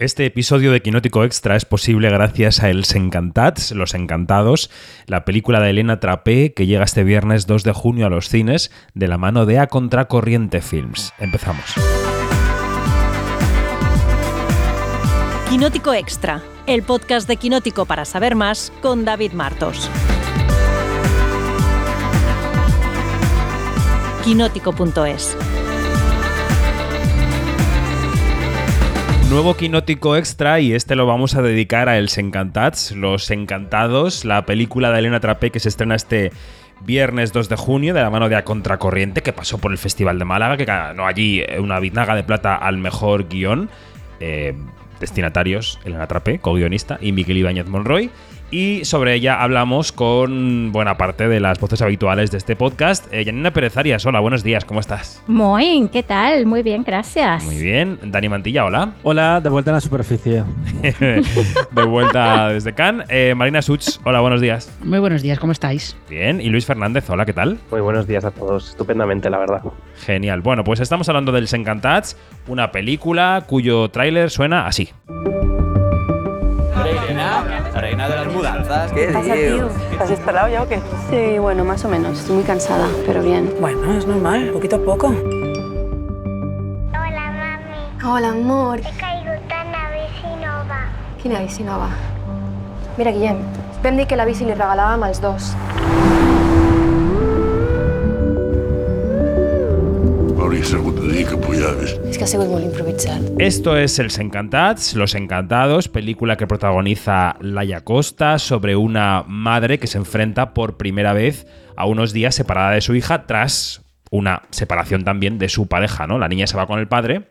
Este episodio de Quinótico Extra es posible gracias a Els Encantats, Los Encantados, la película de Elena Trapé que llega este viernes 2 de junio a los cines de la mano de A Contracorriente Films. Empezamos. Quinótico Extra, el podcast de Quinótico para saber más con David Martos. Quinótico.es Nuevo quinótico extra y este lo vamos a dedicar a Els Encantats, Los Encantados, la película de Elena Trapé que se estrena este viernes 2 de junio de la mano de A Contracorriente que pasó por el Festival de Málaga, que ganó allí una biznaga de plata al mejor guion. Eh, destinatarios, Elena Trapé, co-guionista, y Miguel Ibáñez Monroy y sobre ella hablamos con buena parte de las voces habituales de este podcast. Eh, Janina Pérez Arias, hola, buenos días, ¿cómo estás? Muy, ¿qué tal? Muy bien, gracias. Muy bien. Dani Mantilla, hola. Hola, de vuelta en la superficie. de vuelta desde Cannes. Eh, Marina Such, hola, buenos días. Muy buenos días, ¿cómo estáis? Bien. Y Luis Fernández, hola, ¿qué tal? Muy buenos días a todos, estupendamente, la verdad. Genial. Bueno, pues estamos hablando del Encantats, una película cuyo tráiler suena así. Reina de las mudanzas. ¿Qué pasa, tío? ¿Estás esperado ya o qué? Sí, bueno, más o menos. Estoy muy cansada, pero bien. Bueno, es normal, poquito a poco. Hola, mami. Hola, amor. He caigut en la bici nova. Quina bici nova? Mira, Guillem, vam dir que la bici li regalàvem als dos. És que ha sigut molt improvisat. Esto es Els Encantats, Los Encantados, película que protagoniza Laia Costa sobre una madre que se enfrenta por primera vez a unos días separada de su hija tras una separación también de su pareja, ¿no? La niña se va con el padre,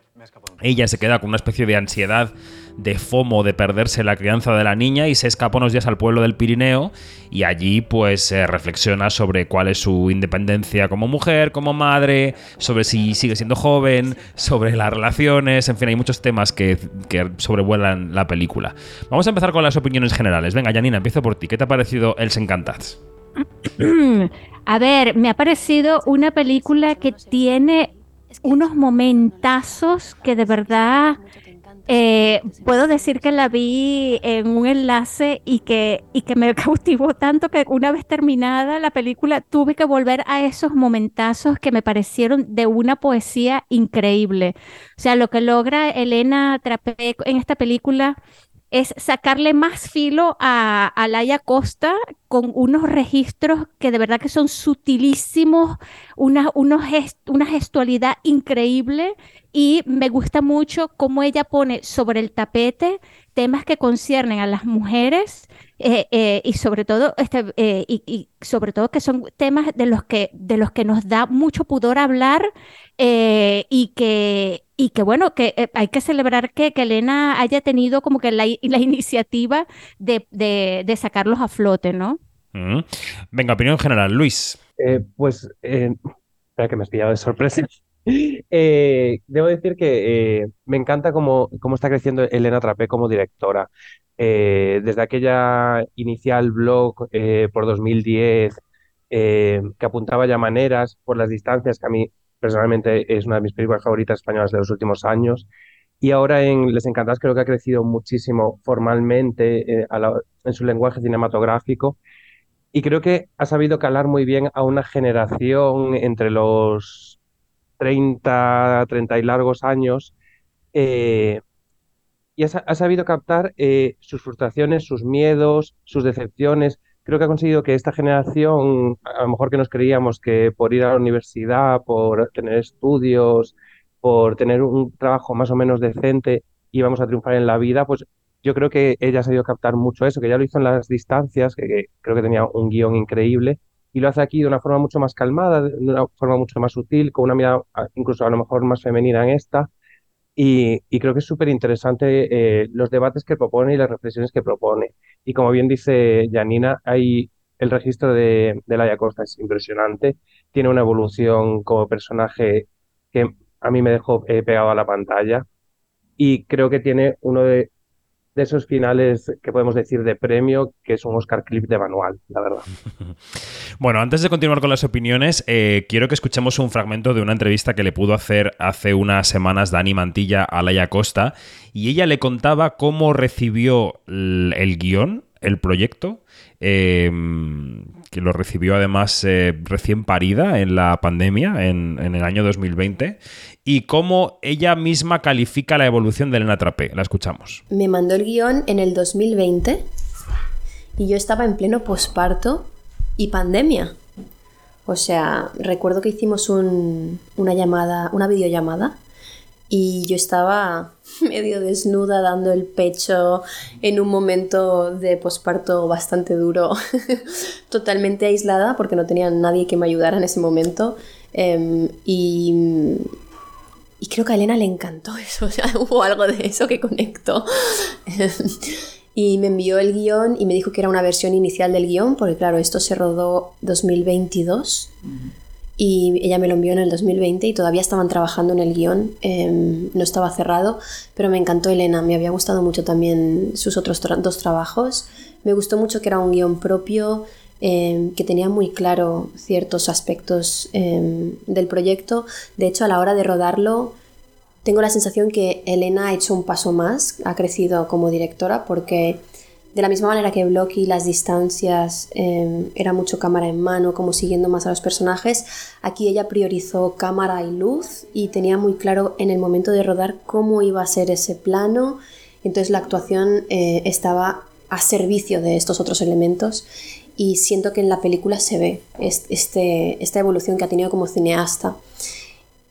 ella se queda con una especie de ansiedad de FOMO de perderse la crianza de la niña y se escapa unos días al pueblo del Pirineo y allí pues se reflexiona sobre cuál es su independencia como mujer, como madre, sobre si sigue siendo joven, sobre las relaciones, en fin, hay muchos temas que, que sobrevuelan la película. Vamos a empezar con las opiniones generales. Venga, Janina, empiezo por ti. ¿Qué te ha parecido Els Encantats? A ver, me ha parecido una película que tiene unos momentazos que de verdad eh, puedo decir que la vi en un enlace y que, y que me cautivó tanto que una vez terminada la película tuve que volver a esos momentazos que me parecieron de una poesía increíble. O sea, lo que logra Elena Trapé en esta película es sacarle más filo a, a Laia Costa con unos registros que de verdad que son sutilísimos, una, una gestualidad increíble. Y me gusta mucho cómo ella pone sobre el tapete temas que conciernen a las mujeres eh, eh, y sobre todo este, eh, y, sobre todo que son temas de los que de los que nos da mucho pudor hablar y que y que bueno que hay que celebrar que, que, Elena haya tenido como que la, la iniciativa de, de, de, sacarlos a flote, ¿no? Mm. Venga, opinión general, Luis. pues espera que me has pillado de sorpresa. Eh, debo decir que eh, me encanta cómo, cómo, está creciendo Elena Trapé como directora. Eh, desde aquella inicial blog por 2010 que apuntaba ya maneras por las distancias, que a mí personalmente es una de mis películas favoritas españolas de los últimos años. Y ahora en Les Encantadas creo que ha crecido muchísimo formalmente la, en su lenguaje cinematográfico y creo que ha sabido calar muy bien a una generación entre los 30, 30 y largos años, eh, y ha, ha, sabido captar eh, sus frustraciones, sus miedos, sus decepciones. Creo que ha conseguido que esta generación, a lo mejor que nos creíamos que por ir a la universidad, por tener estudios, por tener un trabajo más o menos decente, íbamos a triunfar en la vida, pues yo creo que ella ha sabido captar mucho eso, que ya lo hizo en las distancias, que, creo que tenía un guion increíble, y lo hace aquí de una forma mucho más calmada, de una forma mucho más sutil, con una mirada incluso a lo mejor más femenina en esta. Y, y creo que es súper interesante eh, los debates que propone y las reflexiones que propone. Y como bien dice Janina, hay el registro de, de Laia Costa es impresionante. Tiene una evolución como personaje que a mí me dejó eh, pegado a la pantalla. Y creo que tiene uno de, de esos finales que podemos decir de premio, que es un Oscar clip de manual, la verdad. Bueno, antes de continuar con las opiniones, eh, quiero que escuchemos un fragmento de una entrevista que le pudo hacer hace unas semanas Dani Mantilla a Laia Costa y ella le contaba cómo recibió el, guion, el proyecto, eh, que lo recibió además eh, recién parida en la pandemia, en, en el año 2020, y cómo ella misma califica la evolución de Elena Trapé. La escuchamos. Me mandó el guion en el 2020 y yo estaba en pleno posparto y pandemia. O sea, recuerdo que hicimos un- una llamada, una videollamada y yo estaba medio desnuda dando el pecho en un momento de posparto bastante duro, totalmente aislada porque no tenía nadie que me ayudara en ese momento. Em, y, y creo que a Elena le encantó eso, o sea, hubo algo de eso que conectó. y me envió el guion y me dijo que era una versión inicial del guion, porque claro, esto se rodó 2022 y ella me lo envió en el 2020 y todavía estaban trabajando en el guion, em, no estaba cerrado, pero me encantó Elena, me había gustado mucho también sus otros dos trabajos, me gustó mucho que era un guion propio, em, que tenía muy claro ciertos aspectos em, del proyecto, de hecho a la hora de rodarlo tengo la sensación que Elena ha hecho un paso más, ha crecido como directora porque de la misma manera que Blocky las distancias eh, era mucho cámara en mano, como siguiendo más a los personajes, aquí ella priorizó cámara y luz y tenía muy claro en el momento de rodar cómo iba a ser ese plano, entonces la actuación eh, estaba a servicio de estos otros elementos y siento que en la película se ve est- este, esta evolución que ha tenido como cineasta.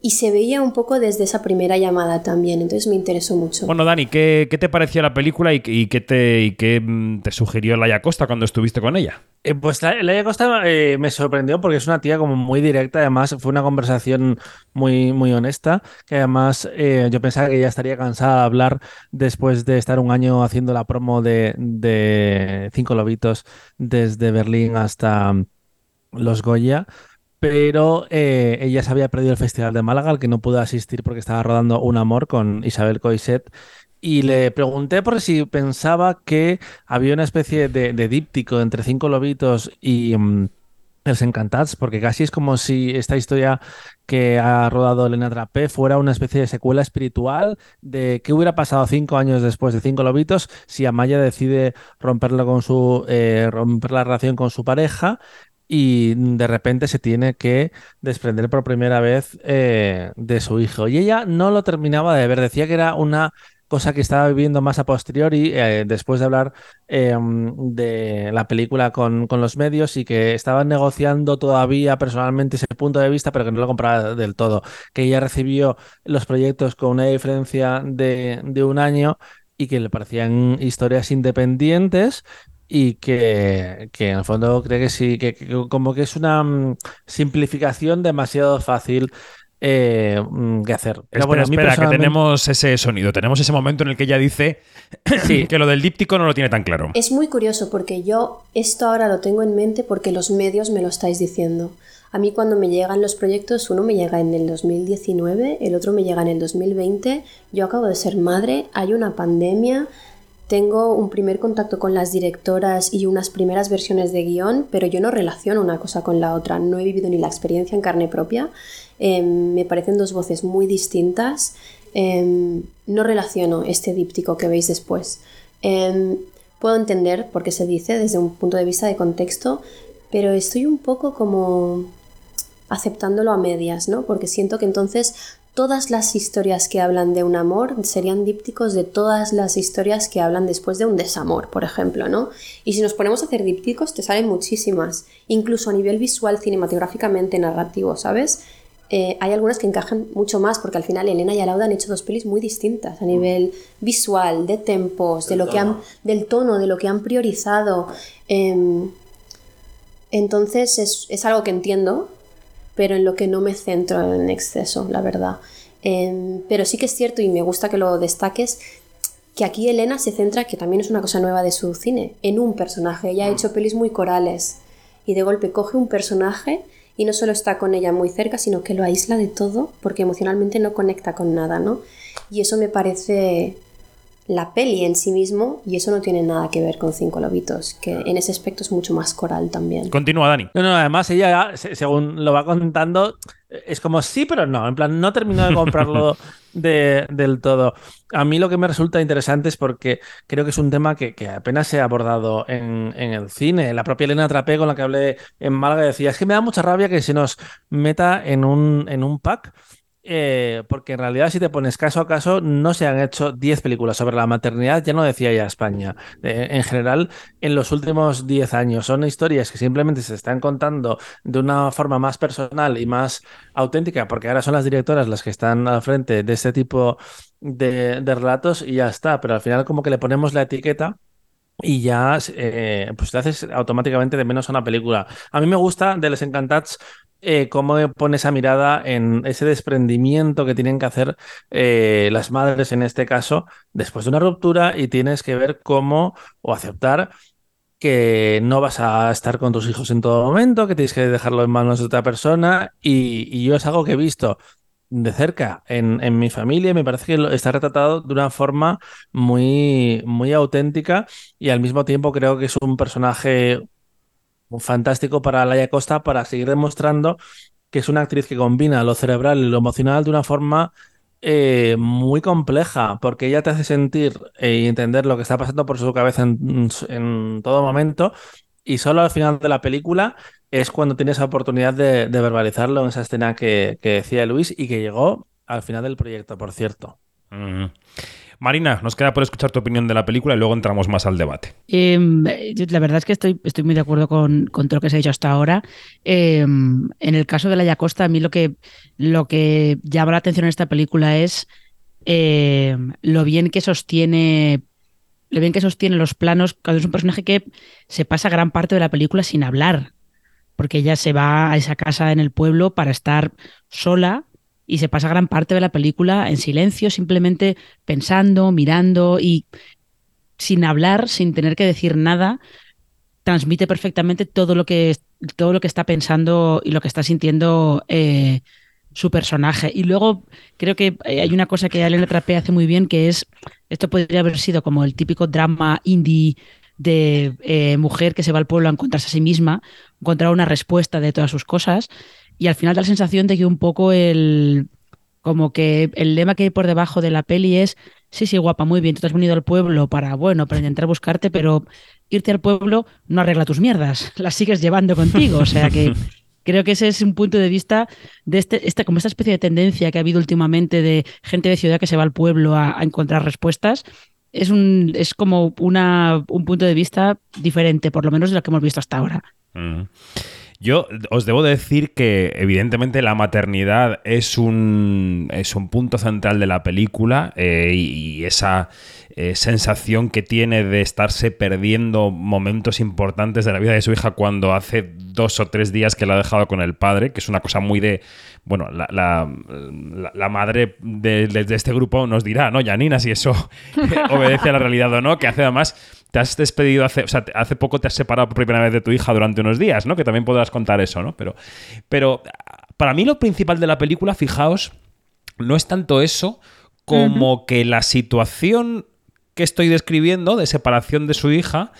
Y se veía un poco desde esa primera llamada también, entonces me interesó mucho. Bueno, Dani, ¿qué, qué te pareció la película y, y qué, te, y qué mm, te sugirió Laia Costa cuando estuviste con ella? Eh, pues la- Laia Costa eh, me sorprendió porque es una tía como muy directa, además fue una conversación muy, muy honesta, que además eh, yo pensaba que ella estaría cansada de hablar después de estar un año haciendo la promo de, de Cinco Lobitos desde Berlín hasta mm, Los Goya. Pero eh, ella se había perdido el Festival de Málaga, al que no pudo asistir porque estaba rodando Un Amor con Isabel Coixet. Y le pregunté por si pensaba que había una especie de, díptico entre Cinco Lobitos y mm, Els Encantats, porque casi es como si esta historia que ha rodado Elena Trapé fuera una especie de secuela espiritual de qué hubiera pasado cinco años después de Cinco Lobitos si Amaya decide romperlo con su, eh, romper la relación con su pareja y de repente se tiene que desprender por primera vez eh, de su hijo. Y ella no lo terminaba de ver, decía que era una cosa que estaba viviendo más a posteriori, eh, después de hablar eh, de la película con, con los medios y que estaba negociando todavía personalmente ese punto de vista, pero que no lo compraba del todo. Que ella recibió los proyectos con una diferencia de, de un año y que le parecían historias independientes y que, que en el fondo cree que sí, que, que como que es una mm, simplificación demasiado fácil eh, mm, que hacer. Pero espera, bueno, que tenemos ese sonido. Tenemos ese momento en el que ella dice que lo del díptico no lo tiene tan claro. Es muy curioso porque yo esto ahora lo tengo en mente porque los medios me lo estáis diciendo. A mí cuando me llegan los proyectos, uno me llega en el 2019, el otro me llega en el 2020, yo acabo de ser madre, hay una pandemia, tengo un primer contacto con las directoras y unas primeras versiones de guion, pero yo no relaciono una cosa con la otra, no he vivido ni la experiencia en carne propia, eh, me parecen dos voces muy distintas, eh, no relaciono este díptico que veis después. Eh, puedo entender por qué se dice desde un punto de vista de contexto, pero estoy un poco como aceptándolo a medias, ¿no? Porque siento que entonces todas las historias que hablan de un amor serían dípticos de todas las historias que hablan después de un desamor, por ejemplo, ¿no? Y si nos ponemos a hacer dípticos, te salen muchísimas, incluso a nivel visual, cinematográficamente, narrativo, ¿sabes? Eh, hay algunas que encajan mucho más porque al final Elena y Alauda han hecho dos pelis muy distintas a nivel visual, de tempos, de lo que han, del tono, de lo que han priorizado. Em, entonces es, es algo que entiendo, pero en lo que no me centro en exceso, la verdad. Em, pero sí que es cierto y me gusta que lo destaques que aquí Elena se centra, que también es una cosa nueva de su cine, en un personaje. Ella ha hecho pelis muy corales y de golpe coge un personaje y no solo está con ella muy cerca, sino que lo aísla de todo porque emocionalmente no conecta con nada, ¿no? Y eso me parece la peli en sí mismo, y eso no tiene nada que ver con Cinco Lobitos, que en ese aspecto es mucho más coral también. Continúa, Dani. No, no, además ella, según lo va contando, es como sí, pero no. En plan, no terminó de comprarlo de, del todo. A mí lo que me resulta interesante es porque creo que es un tema que, que apenas se ha abordado en, en, el cine. La propia Elena Trapé, con la que hablé en Málaga, decía: Es que me da mucha rabia que se nos meta en un, en un pack eh, porque en realidad si te pones caso a caso no se han hecho 10 películas sobre la maternidad, ya no decía ya España. Eh, en general, en los últimos 10 años son historias que simplemente se están contando de una forma más personal y más auténtica, porque ahora son las directoras las que están al frente de este tipo de, relatos y ya está, pero al final como que le ponemos la etiqueta y ya eh, pues te haces automáticamente de menos a una película. A mí me gusta de Les Encantats eh, cómo pone esa mirada en ese desprendimiento que tienen que hacer eh, las madres en este caso después de una ruptura y tienes que ver cómo o aceptar que no vas a estar con tus hijos en todo momento, que tienes que dejarlo en manos de otra persona. Y, yo es algo que he visto de cerca en, mi familia me parece que está retratado de una forma muy, muy auténtica y al mismo tiempo creo que es un personaje fantástico para Laia Costa para seguir demostrando que es una actriz que combina lo cerebral y lo emocional de una forma eh, muy compleja, porque ella te hace sentir y entender lo que está pasando por su cabeza en, todo momento, y solo al final de la película es cuando tienes la oportunidad de, verbalizarlo en esa escena que, decía Luis y que llegó al final del proyecto, por cierto. Marina, nos queda por escuchar tu opinión de la película y luego entramos más al debate. Eh, la verdad es que estoy, muy de acuerdo con, todo lo que se ha dicho hasta ahora. Eh, en el caso de la Yacosta, a mí lo que, llama la atención en esta película es eh, lo bien que sostiene. Lo bien que sostiene los planos, cuando es un personaje que se pasa gran parte de la película sin hablar, porque ella se va a esa casa en el pueblo para estar sola y se pasa gran parte de la película en silencio, simplemente pensando, mirando y sin hablar, sin tener que decir nada, transmite perfectamente todo lo que, todo lo que está pensando y lo que está sintiendo eh, su personaje. Y luego creo que hay una cosa que Elena Trapé hace muy bien, que es, esto podría haber sido como el típico drama indie de eh, mujer que se va al pueblo a encontrarse a sí misma, encontrar una respuesta de todas sus cosas y al final da la sensación de que un poco el como que el lema que hay por debajo de la peli es sí, sí, guapa, muy bien, tú te has venido al pueblo para, bueno, para intentar buscarte, pero irte al pueblo no arregla tus mierdas, las sigues llevando contigo, o sea que creo que ese es un punto de vista de este, esta, como esta especie de tendencia que ha habido últimamente de gente de ciudad que se va al pueblo a, a encontrar respuestas. Es, un, es como una, un punto de vista diferente, por lo menos de lo que hemos visto hasta ahora. Mm. Yo os debo decir que evidentemente la maternidad es un, es un punto central de la película eh, y, esa eh, sensación que tiene de estarse perdiendo momentos importantes de la vida de su hija cuando hace dos o tres días que la ha dejado con el padre, que es una cosa muy de... Bueno, la, la, la, la madre de, de, de, este grupo nos dirá, ¿no, Janina, si eso obedece a la realidad o no, que hace además te has despedido hace, o sea, hace poco te has separado por primera vez de tu hija durante unos días, ¿no? Que también podrás contar eso, ¿no? Pero, pero para mí lo principal de la película, fijaos, no es tanto eso como uh -huh. que la situación que estoy describiendo de separación de su hija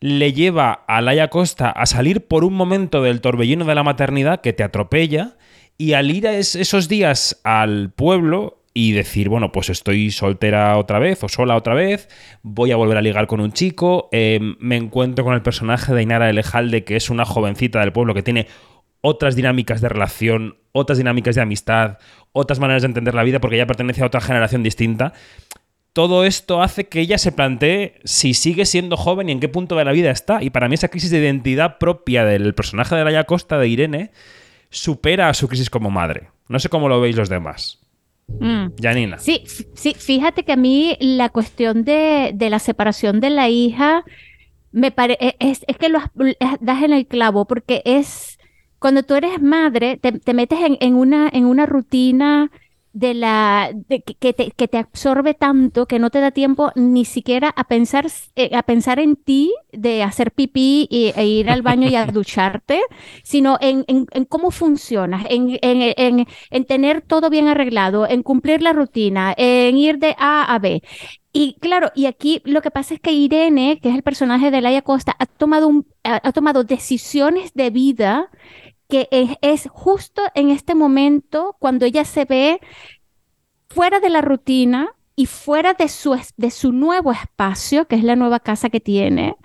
le lleva a Laia Costa a salir por un momento del torbellino de la maternidad que te atropella y al ir a es, esos días al pueblo y decir, bueno, pues estoy soltera otra vez o sola otra vez, voy a volver a ligar con un chico, eh, me encuentro con el personaje de Ainara Elejalde, que es una jovencita del pueblo que tiene otras dinámicas de relación, otras dinámicas de amistad, otras maneras de entender la vida porque ella pertenece a otra generación distinta. Todo esto hace que ella se plantee si sigue siendo joven y en qué punto de la vida está. Y para mí esa crisis de identidad propia del personaje de Laia Costa, de Irene, supera a su crisis como madre. No sé cómo lo veis los demás. Mm. Janina. Sí, sí, fíjate que a mí la cuestión de, de la separación de la hija me pare, e, es, es, que lo das en el clavo, porque es cuando tú eres madre, te, te metes en, en, una, en una rutina de la de que, te, que te absorbe tanto que no te da tiempo ni siquiera a pensar eh, a pensar en ti de hacer pipí y- e ir al baño y a ducharte, sino en, en- en cómo funcionas, en, en- en- en tener todo bien arreglado, en cumplir la rutina, en ir de A a B. Y claro, y aquí lo que pasa es que Irene, que es el personaje de Laia Costa, ha tomado, un, ha tomado decisiones de vida que es, es justo en este momento cuando ella se ve fuera de la rutina y fuera de su, de su nuevo espacio, que es la nueva casa que tiene,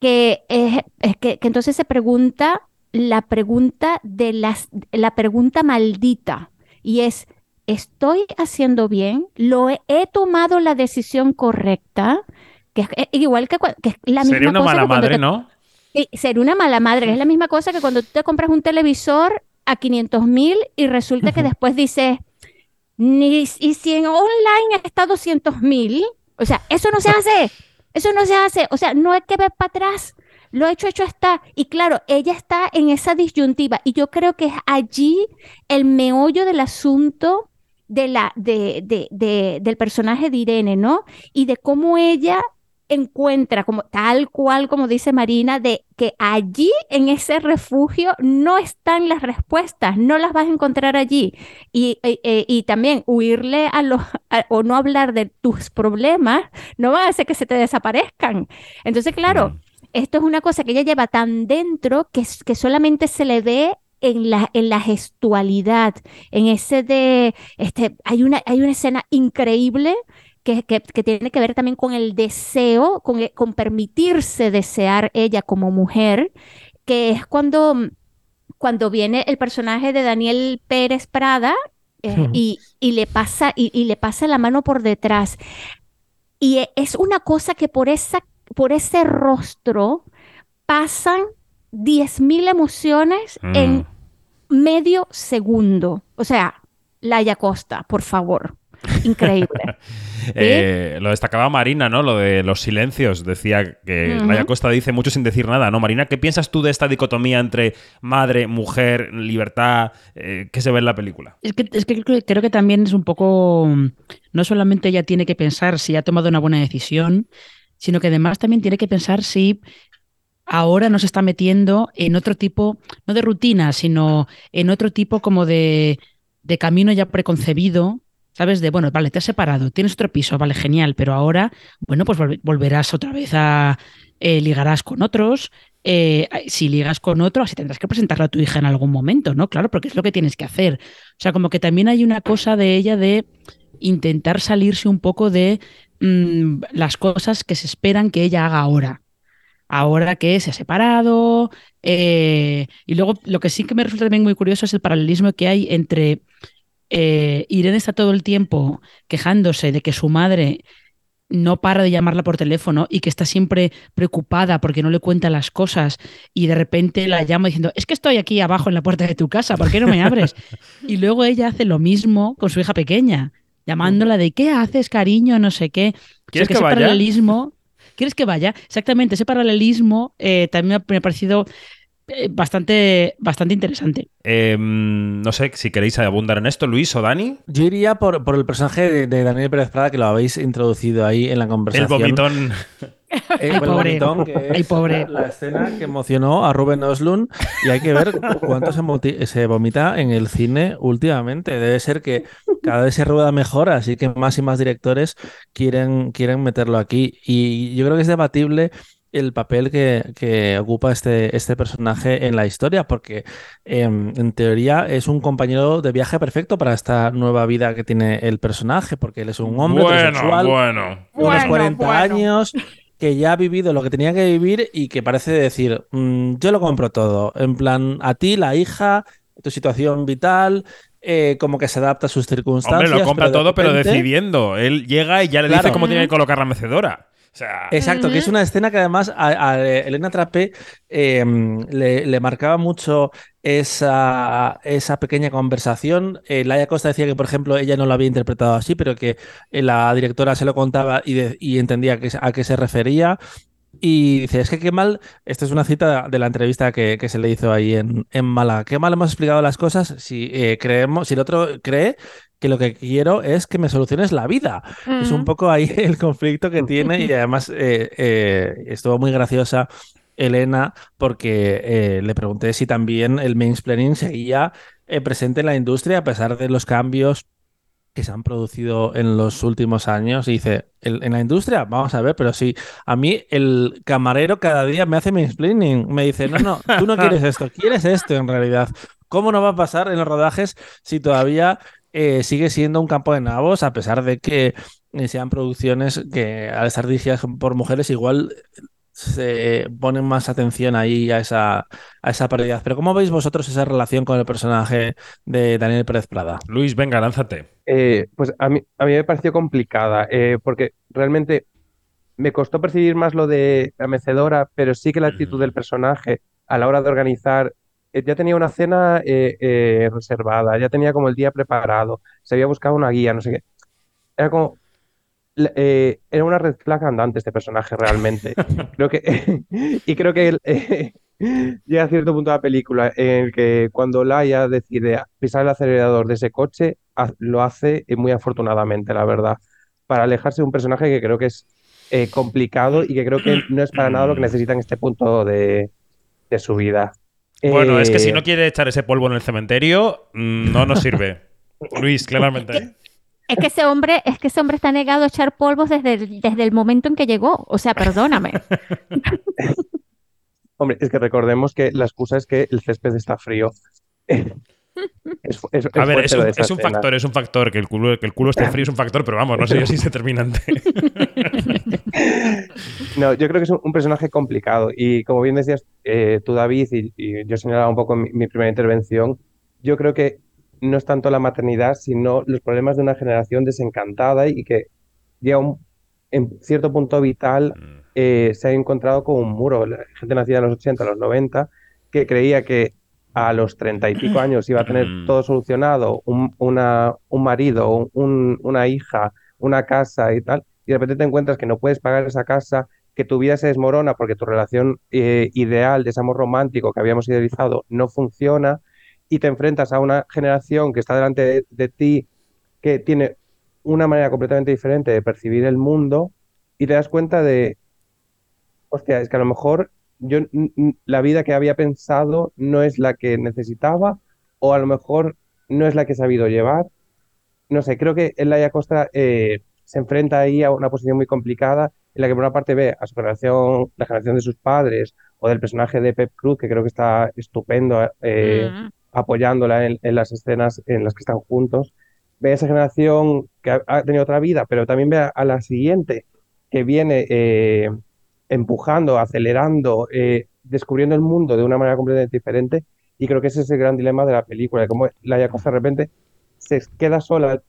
que, es, es que, que entonces se pregunta la pregunta de las, la pregunta maldita y es, ¿estoy haciendo bien? ¿Lo he, he tomado la decisión correcta? Que es eh, igual que, cua- que es la misma Sería una cosa mala madre, te- ¿no? Sí, ser una mala madre, es la misma cosa que cuando tú te compras un televisor a 500 mil y resulta que después dices, ni, y si en online está 200 mil, o sea, eso no se hace, eso no se hace, o sea, no hay que ver para atrás, lo hecho, hecho está. Y claro, ella está en esa disyuntiva. Y yo creo que es allí el meollo del asunto de la, de, de, de- del personaje de Irene, ¿no? Y de cómo ella encuentra, como tal cual como dice Marina, de que allí en ese refugio no están las respuestas, no las vas a encontrar allí. Y, y también huirle a los, a- o no hablar de tus problemas, no va a hacer que se te desaparezcan. Entonces, claro, esto es una cosa que ella lleva tan dentro que, que solamente se le ve en la, en la gestualidad, en ese de, este, hay una, hay una escena increíble que, que- que tiene que ver también con el deseo, con, e- con permitirse desear ella como mujer, que es cuando, cuando viene el personaje de Daniel Pérez Prada eh, y, y le pasa, y, y le pasa la mano por detrás. Y e- es una cosa que por, esa, por ese rostro pasan 10.000 emociones Mm. en medio segundo. O sea, Laia Costa, por favor. Increíble. Eh, lo destacaba Marina, ¿no? Lo de los silencios. Decía que. Laia Costa dice mucho sin decir nada, ¿no? Marina, ¿qué piensas tú de esta dicotomía entre madre, mujer, libertad? eh, ¿Qué se ve en la película? Es que, es que creo, que también es un poco, mm, no solamente ella tiene que pensar si ha tomado una buena decisión, sino que además también tiene que pensar si ahora no se está metiendo en otro tipo, no de rutina, sino en otro tipo como de, de camino ya preconcebido, ¿sabes? De, bueno, vale, te has separado, tienes otro piso, vale, genial, pero ahora, bueno, pues volve- volverás otra vez a, eh, ligarás con otros. eh, si ligas con otro, así tendrás que presentarlo a tu hija en algún momento, ¿no? Claro, porque es lo que tienes que hacer. O sea, como que también hay una cosa de ella de intentar salirse un poco de mm, las cosas que se esperan que ella haga ahora. Ahora que se ha separado. eh, y luego lo que sí que me resulta también muy curioso es el paralelismo que hay entre eh, Irene está todo el tiempo quejándose de que su madre no para de llamarla por teléfono y que está siempre preocupada porque no le cuenta las cosas y de repente la llama diciendo, es que estoy aquí abajo en la puerta de tu casa, ¿por qué no me abres? y luego ella hace lo mismo con su hija pequeña, llamándola de, ¿qué haces, cariño? No sé qué. O sea, ¿Quieres que ese vaya? paralelismo... ¿Quieres que vaya? Exactamente, ese paralelismo eh, también me ha- parecido bastante, bastante interesante. Eh, no sé si queréis abundar en esto, Luis o Dani. Yo iría por, por el personaje de, de Daniel Pérez Prada, que lo habéis introducido ahí en la El conversación. vomitón. Eh, Ay, el pobre. vomitón, que es pobre. La, la escena que emocionó a Ruben Oslund y hay que ver cuánto se vomita en el cine últimamente. Debe ser que cada vez se rueda mejor, así que más y más directores quieren, quieren meterlo aquí. Y yo creo que es debatible el papel que, que ocupa este, este personaje en la historia, porque em, en teoría es un compañero de viaje perfecto para esta nueva vida que tiene el personaje, porque él es un hombre bueno, heterosexual, bueno. unos Bueno, 40 bueno. años, que ya ha vivido lo que tenía que vivir y que parece decir, "Mm, yo lo compro todo. En plan, a ti, la hija, tu situación vital, eh, como que se adapta a sus circunstancias. Hombre, lo compra pero de todo, pero decidiendo. Él llega y ya le dice cómo tiene que colocar la mecedora. O sea, Exacto, que es una escena que además a, a Elena Trapé eh, le, le marcaba mucho esa, esa pequeña conversación. Eh, Laia Costa decía que, por ejemplo, ella no lo había interpretado así, pero que eh, la directora se lo contaba y, de- y entendía que, a qué se refería. Y dice, es que qué mal, esta es una cita de la entrevista que, que se le hizo ahí en, en Málaga, qué mal hemos explicado las cosas si eh, creemos, si el otro cree que lo que quiero es que me soluciones la vida. Es un poco ahí el conflicto que tiene y además eh, eh, estuvo muy graciosa Elena porque eh, le pregunté si también el mansplaining seguía presente en la industria a pesar de los cambios que se han producido en los últimos años. Y dice, "¿En- en la industria, vamos a ver, pero sí, a mí el camarero cada día me hace mansplaining. Me dice, no, no, tú no quieres esto, quieres esto en realidad. ¿Cómo no va a pasar en los rodajes si todavía eh, sigue siendo un campo de nabos, a pesar de que eh, sean producciones que al estar dirigidas por mujeres igual se ponen más atención ahí a esa, a esa paridad. Pero ¿cómo veis vosotros esa relación con el personaje de Daniel Pérez Prada? Luis, venga, lánzate. Eh, pues a mí, a mí me pareció complicada, eh, porque realmente me costó percibir más lo de la mecedora, pero sí que la actitud del personaje a la hora de organizar, ya tenía una cena eh, eh, reservada, ya tenía como el día preparado, se había buscado una guía, no sé qué. Era como, eh, era una red flag andante este personaje realmente. Creo que, y creo que eh, llega a cierto punto de la película en el que cuando Laia decide pisar el acelerador de ese coche, lo hace eh, muy afortunadamente, la verdad, para alejarse de un personaje que creo que es eh, complicado y que creo que no es para nada lo que necesita en este punto de, de su vida. Bueno, es que si Eh, no quiere echar ese polvo en el cementerio, mm, no nos sirve. Luis, claramente. Es que ese hombre, es que ese hombre está negado a echar polvos desde el, desde el momento en que llegó. O sea, perdóname. Hombre, es que recordemos que la excusa es que el césped está frío. Es, fu- es- A ver, es un, es factor, es un factor. Que el culo, que el culo esté frío es un factor, pero vamos, no sé yo si es determinante. No, yo creo que es un, un personaje complicado y como bien decías eh, tú, David, y, y yo señalaba un poco en mi, mi primera intervención, yo creo que no es tanto la maternidad, sino los problemas de una generación desencantada y que llega un, en cierto punto vital eh, se ha encontrado con un muro. La gente nacida en los 80, los 90, que creía que a los treinta y pico años iba a tener todo solucionado, un, una, un marido, un- una hija, una casa y tal, y de repente te encuentras que no puedes pagar esa casa, que tu vida se desmorona porque tu relación eh, ideal de ese amor romántico que habíamos idealizado no funciona, y te enfrentas a una generación que está delante de, de ti, que tiene una manera completamente diferente de percibir el mundo, y te das cuenta de, hostia, es que a lo mejor yo la vida que había pensado no es la que necesitaba, o a lo mejor no es la que he sabido llevar. No sé, creo que Laia Costa eh, se enfrenta ahí a una posición muy complicada en la que por una parte ve a su generación, la generación de sus padres, o del personaje de Pep Cruz, que creo que está estupendo eh, Mm. apoyándola en, en las escenas en las que están juntos. Ve a esa generación que ha, ha tenido otra vida, pero también ve a, a la siguiente, que viene eh, empujando, acelerando, eh, descubriendo el mundo de una manera completamente diferente. Y creo que ese es el gran dilema de la película, de cómo Laia Costa de repente se queda sola,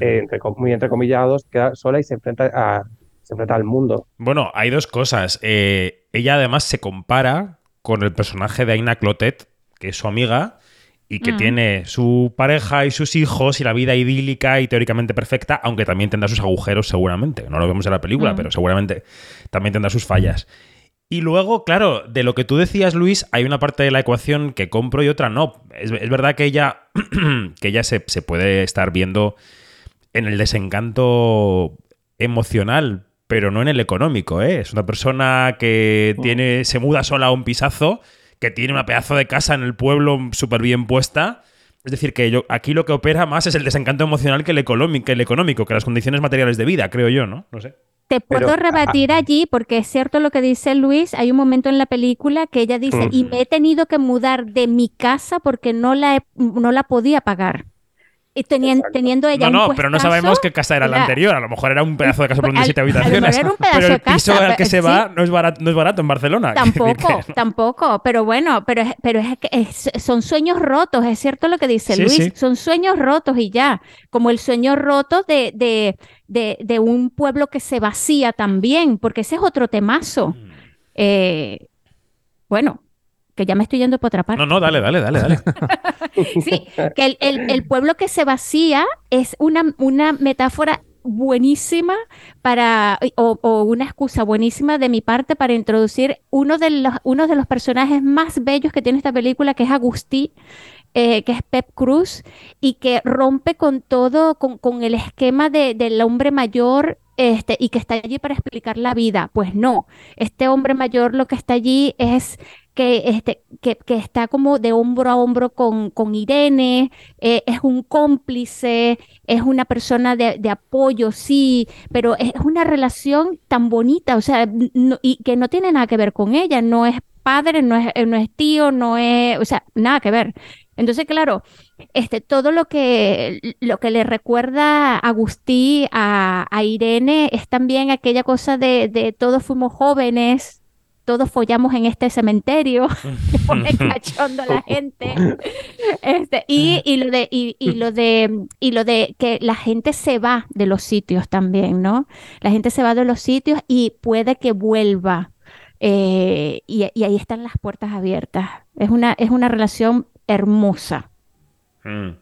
eh, entre, muy queda sola y se enfrenta, a, se enfrenta al mundo. Bueno, hay dos cosas. Eh, ella además se compara con el personaje de Aina Clotet, que es su amiga, y que Mm. tiene su pareja y sus hijos y la vida idílica y teóricamente perfecta, aunque también tendrá sus agujeros seguramente. No lo vemos en la película, Mm. pero seguramente también tendrá sus fallas. Y luego, claro, de lo que tú decías, Luis, hay una parte de la ecuación que compro y otra no. Es, es verdad que ella, que ella se, se puede estar viendo en el desencanto emocional, pero no en el económico, ¿eh? Es una persona que tiene, se muda sola a un pisazo, que tiene una pedazo de casa en el pueblo súper bien puesta. Es decir, que yo, aquí lo que opera más es el desencanto emocional que el, económico, que el económico, que las condiciones materiales de vida, creo yo, ¿no? No sé. Te puedo Pero- rebatir allí porque es cierto lo que dice Luis. Hay un momento en la película que ella dice, y me he tenido que mudar de mi casa porque no la, he- no la podía pagar. Y tenien- teniendo ella No, un no, pero no sabemos qué casa era la era- anterior. A lo mejor era un pedazo de casa por de Al- siete a lo habitaciones. mejor era un pedazo pero el de casa, piso al que se sí. va no es barato, no es barato en Barcelona. Tampoco, tampoco, pero bueno, pero, es- pero es que es- son sueños rotos, es cierto lo que dice Sí, Luis, sí. son sueños rotos y ya, como el sueño roto de, de, de, de un pueblo que se vacía también, porque ese es otro temazo. Eh, bueno, que ya me estoy yendo por otra parte. No, no, dale, dale, dale, dale. Sí, que el, el- el pueblo que se vacía es una, una metáfora buenísima para, o, o una excusa buenísima de mi parte para introducir uno de los, uno de los personajes más bellos que tiene esta película, que es Agustí, eh, que es Pep Cruz, y que rompe con todo, con, con el esquema de- del hombre mayor este, y que está allí para explicar la vida. Pues no, este hombre mayor lo que está allí es que, este, que, que está como de hombro a hombro con, con Irene, eh, es un cómplice, es una persona de, de apoyo, sí, pero es una relación tan bonita, o sea, no- y que no tiene nada que ver con ella, no es padre, no es, eh, no es tío, no es, o sea, nada que ver. Entonces, claro, este, todo lo que, lo que le recuerda Agustí a, a Irene es también aquella cosa de, de todos fuimos jóvenes, todos follamos en este cementerio, que pone cachondo a la gente. Este, y, y lo de, y, y lo de, y lo de que la gente se va de los sitios también, ¿no? La gente se va de los sitios y puede que vuelva. eh, y, y ahí están las puertas abiertas. Es una, es una relación hermosa. Mm.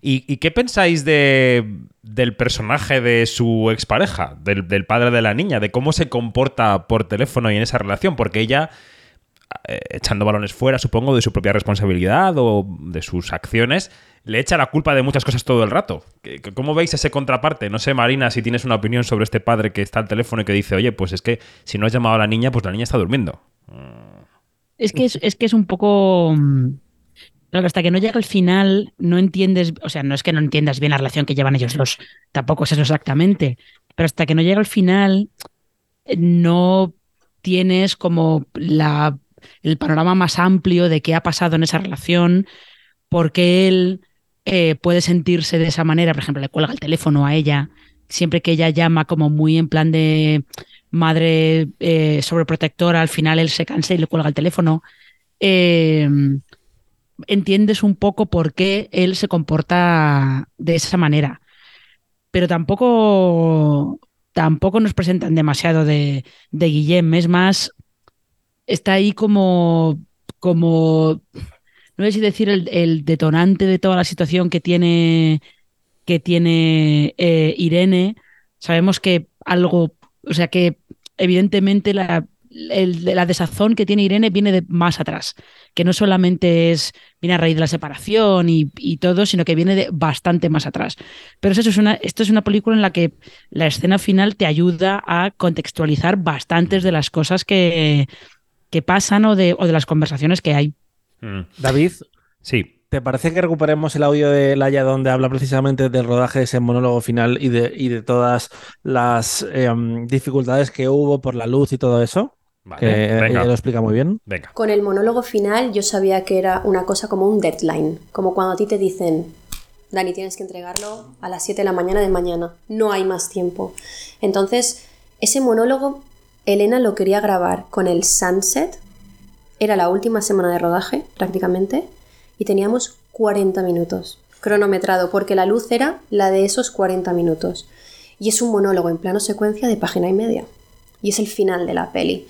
¿Y, y qué pensáis de, del personaje de su expareja, del, del padre de la niña, de cómo se comporta por teléfono y en esa relación? Porque ella, eh, echando balones fuera, supongo, de su propia responsabilidad o de sus acciones, le echa la culpa de muchas cosas todo el rato. ¿Qué- qué- ¿Cómo veis ese contraparte? No sé, Marina, si tienes una opinión sobre este padre que está al teléfono y que dice, oye, pues es que si no has llamado a la niña, pues la niña está durmiendo. Es que es, es que es un poco. Claro, hasta que no llega al final, no entiendes. O sea, no es que no entiendas bien la relación que llevan ellos dos. Tampoco es eso exactamente. Pero hasta que no llega al final, no tienes como la, el panorama más amplio de qué ha pasado en esa relación, por qué él eh, puede sentirse de esa manera. Por ejemplo, le cuelga el teléfono a ella, siempre que ella llama como muy en plan de madre eh, sobreprotectora, al final él se cansa y le cuelga el teléfono. Eh, entiendes un poco por qué él se comporta de esa manera. Pero tampoco, tampoco nos presentan demasiado de, de Guillem. Es más, está ahí como, como no sé si decir el, detonante de toda la situación que tiene, que tiene eh, Irene. Sabemos que algo, o sea que evidentemente la, el- la desazón que tiene Irene viene de más atrás, que no solamente es, viene a raíz de la separación y, y todo, sino que viene de bastante más atrás. Pero eso es una, esto es una película en la que la escena final te ayuda a contextualizar bastantes de las cosas que, que pasan o de, o de las conversaciones que hay. David, sí. ¿te parece que recuperemos el audio de Laia donde habla precisamente del rodaje de ese monólogo final y de, y de todas las em, dificultades que hubo por la luz y todo eso? Vale, que venga. ella lo explica muy bien. Venga. Con el monólogo final yo sabía que era una cosa como un deadline, como cuando a ti te dicen, Dani, tienes que entregarlo a las 7 de la mañana de mañana, no hay más tiempo. Entonces, ese monólogo, Elena lo quería grabar con el sunset, era la última semana de rodaje prácticamente, y teníamos 40 minutos cronometrado, porque la luz era la de esos 40 minutos. Y es un monólogo en plano secuencia de página y media. Y es el final de la peli.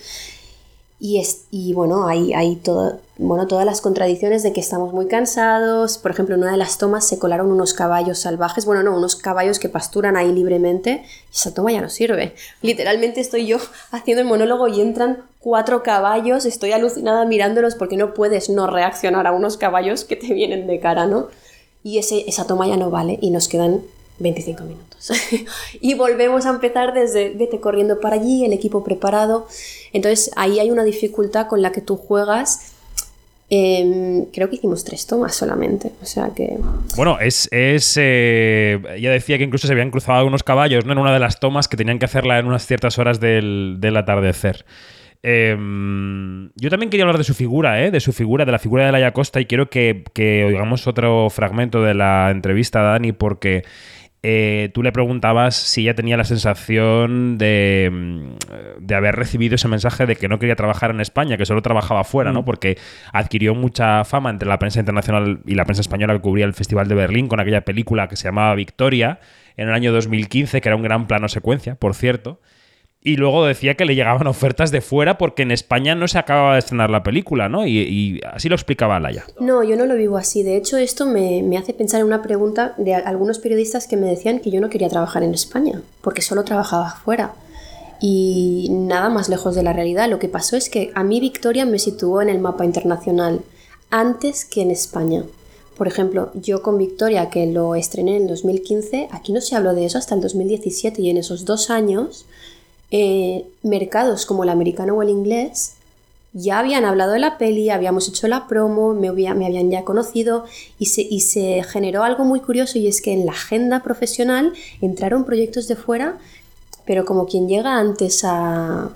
Y, es, y bueno, hay, hay todo, bueno, todas las contradicciones de que estamos muy cansados. Por ejemplo, en una de las tomas se colaron unos caballos salvajes. Bueno, no, unos caballos que pasturan ahí libremente. Esa toma ya no sirve. Literalmente estoy yo haciendo el monólogo y entran cuatro caballos. Estoy alucinada mirándolos porque no puedes no reaccionar a unos caballos que te vienen de cara, ¿no? Y ese, esa toma ya no vale y nos quedan 25 minutos. y volvemos a empezar desde vete corriendo para allí, el equipo preparado. Entonces ahí hay una dificultad con la que tú juegas. Em, creo que hicimos tres tomas solamente. O sea que. Bueno, es. es eh, ella decía que incluso se habían cruzado unos caballos ¿no? en una de las tomas que tenían que hacerla en unas ciertas horas del, del atardecer. Eh, yo también quería hablar de su figura, ¿eh? de su figura, de la figura de Laia Costa, y quiero que, que oigamos otro fragmento de la entrevista a Dani, porque eh, tú le preguntabas si ella tenía la sensación de, mm, de haber recibido ese mensaje de que no quería trabajar en España, que solo trabajaba fuera, ¿no? Mm. Porque adquirió mucha fama entre la prensa internacional y la prensa española que cubría el Festival de Berlín con aquella película que se llamaba Victoria en el año 2015, que era un gran plano secuencia, por cierto. Y luego decía que le llegaban ofertas de fuera porque en España no se acababa de estrenar la película, ¿no? Y, así lo explicaba Laia. No, yo no lo vivo así. De hecho, esto me, me hace pensar en una pregunta de algunos periodistas que me decían que yo no quería trabajar en España, porque solo trabajaba fuera. Y nada más lejos de la realidad. Lo que pasó es que a mí Victoria me situó en el mapa internacional antes que en España. Por ejemplo, yo con Victoria, que lo estrené en 2015, aquí no se habló de eso hasta el 2017 y en esos dos años, eh, mercados como el americano o el inglés ya habían hablado de la peli, habíamos hecho la promo, me, había- me habían ya conocido y se, generó algo muy curioso y es que en la agenda profesional entraron proyectos de fuera, pero como quien llega antes a,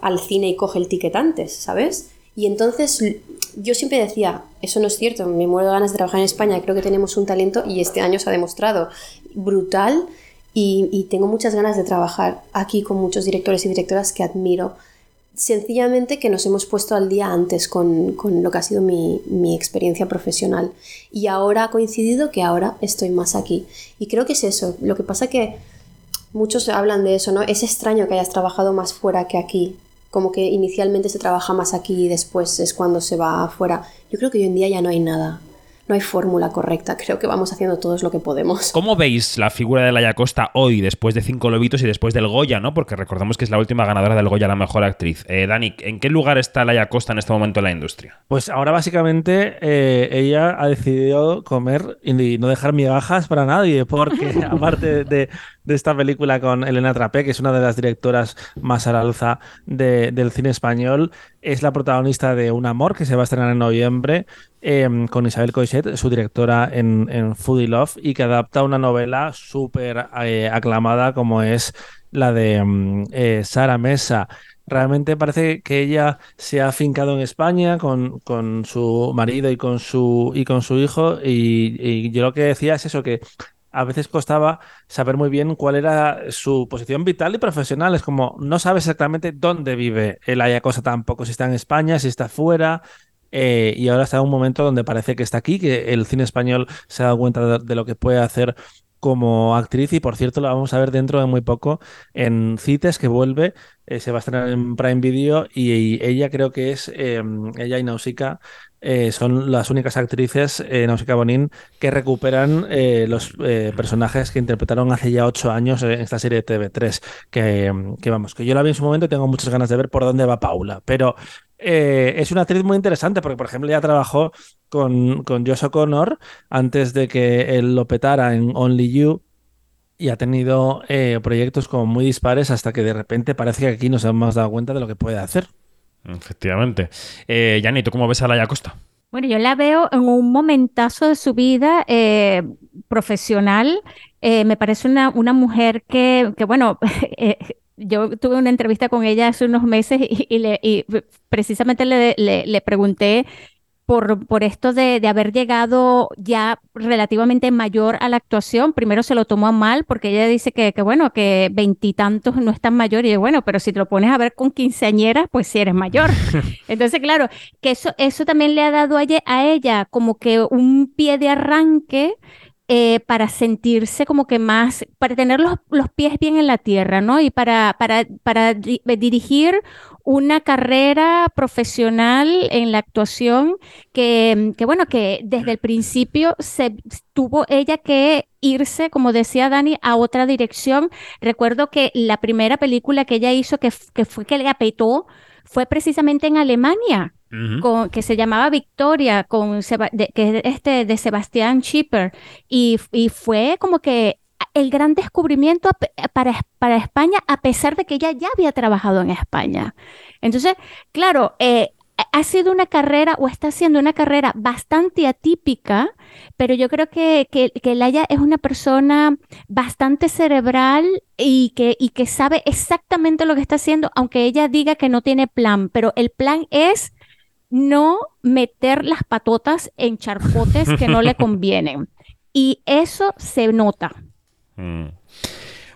al cine y coge el ticket antes, ¿sabes? Y entonces yo siempre decía, eso no es cierto, me muero de ganas de trabajar en España, creo que tenemos un talento y este año se ha demostrado brutal y, tengo muchas ganas de trabajar aquí con muchos directores y directoras que admiro. Sencillamente que nos hemos puesto al día antes con, con lo que ha sido mi, mi experiencia profesional. Y ahora ha coincidido que ahora estoy más aquí. Y creo que es eso. Lo que pasa que muchos hablan de eso, ¿no? Es extraño que hayas trabajado más fuera que aquí. Como que inicialmente se trabaja más aquí y después es cuando se va afuera. Yo creo que hoy en día ya no hay nada. No hay fórmula correcta. Creo que vamos haciendo todos lo que podemos. ¿Cómo veis la figura de Laia Costa hoy, después de Cinco Lobitos y después del Goya, ¿no? Porque recordemos que es la última ganadora del Goya la mejor actriz. Eh, Dani, ¿en qué lugar está Laia Costa en este momento en la industria? Pues ahora básicamente eh, ella ha decidido comer y no dejar migajas para nadie, porque aparte de, de esta película con Elena Trapé, que es una de las directoras más al alza de- del cine español, es la protagonista de Un Amor, que se va a estrenar en noviembre, eh, con Isabel Coixet, su directora en, en Foodie Love, y que adapta una novela súper eh, aclamada como es la de mm, eh, Sara Mesa. Realmente parece que ella se ha afincado en España con, con su marido y con su, y con su hijo. Y yo lo que decía es eso, que a veces costaba saber muy bien cuál era su posición vital y profesional. Es como no sabes exactamente dónde vive el Ayacosa tampoco, si está en España, si está fuera. eh, y ahora está en un momento donde parece que está aquí, que el cine español se ha dado cuenta de, lo que puede hacer como actriz y por cierto la vamos a ver dentro de muy poco en Cites que vuelve, eh, se va a estrenar en Prime Video y, ella creo que es, eh, ella y Nausicaa eh, son las únicas actrices, eh, Nausicaa Bonin, que recuperan eh, los eh, personajes que interpretaron hace ya ocho años en esta serie de TV3, que, que vamos, que yo la vi en su momento y tengo muchas ganas de ver por dónde va Paula, pero eh, es una actriz muy interesante porque, por ejemplo, ella trabajó con, con Josh O'Connor antes de que él lo petara en Only You y ha tenido eh, proyectos como muy dispares hasta que de repente parece que aquí nos hemos dado cuenta de lo que puede hacer. Efectivamente. Eh, ¿tú cómo ves a Laia Costa? Bueno, yo la veo en un momentazo de su vida eh, profesional. Eh, me parece una, una mujer que, que bueno, eh, yo tuve una entrevista con ella hace unos meses y, y precisamente le, le, le pregunté por, por esto de, de haber llegado ya relativamente mayor a la actuación. Primero se lo tomó a mal porque ella dice que, que bueno, que veintitantos no es tan mayor. Y yo, bueno, pero si te lo pones a ver con quinceañeras, pues sí eres mayor. Entonces, claro, que eso, eso también le ha dado a a ella como que un pie de arranque eh, para sentirse como que más, para tener los, los pies bien en la tierra, ¿no? Y para, para, para di- dirigir una carrera profesional en la actuación que, que, bueno, que desde el principio se tuvo ella que irse, como decía Dani, a otra dirección. Recuerdo que la primera película que ella hizo, que, que fue que le apetó, fue precisamente en Alemania con- que se llamaba Victoria, con Seba- de, que es este, de Sebastián Schipper, y, y fue como que el gran descubrimiento pe- para, para España, a pesar de que ella ya había trabajado en España. Entonces, claro, eh, ha- ha sido una carrera o está siendo una carrera bastante atípica, pero yo creo que, que, que Laia es una persona bastante cerebral y que, y que sabe exactamente lo que está haciendo, aunque ella diga que no tiene plan, pero el plan es no meter las patotas en charcotes que no le convienen. Y eso se nota. Mm.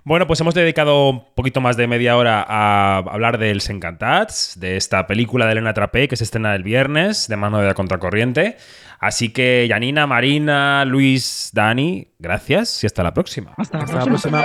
Bueno, pues hemos dedicado un poquito más de media hora a hablar del Encantats, de esta película de Elena Trapé que se estrena el viernes de mano de la contracorriente. Así que, Janina, Marina, Luis, Dani, gracias y hasta la próxima. Hasta la Hasta la próxima.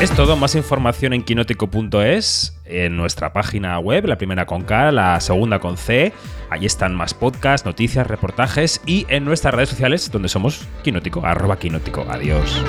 Esto todo. Más información en quinótico.es, en nuestra página web, la primera con K, la segunda con C. Allí están más podcasts, noticias, reportajes y en nuestras redes sociales, donde somos Quinótico, arroba Quinótico. Adiós.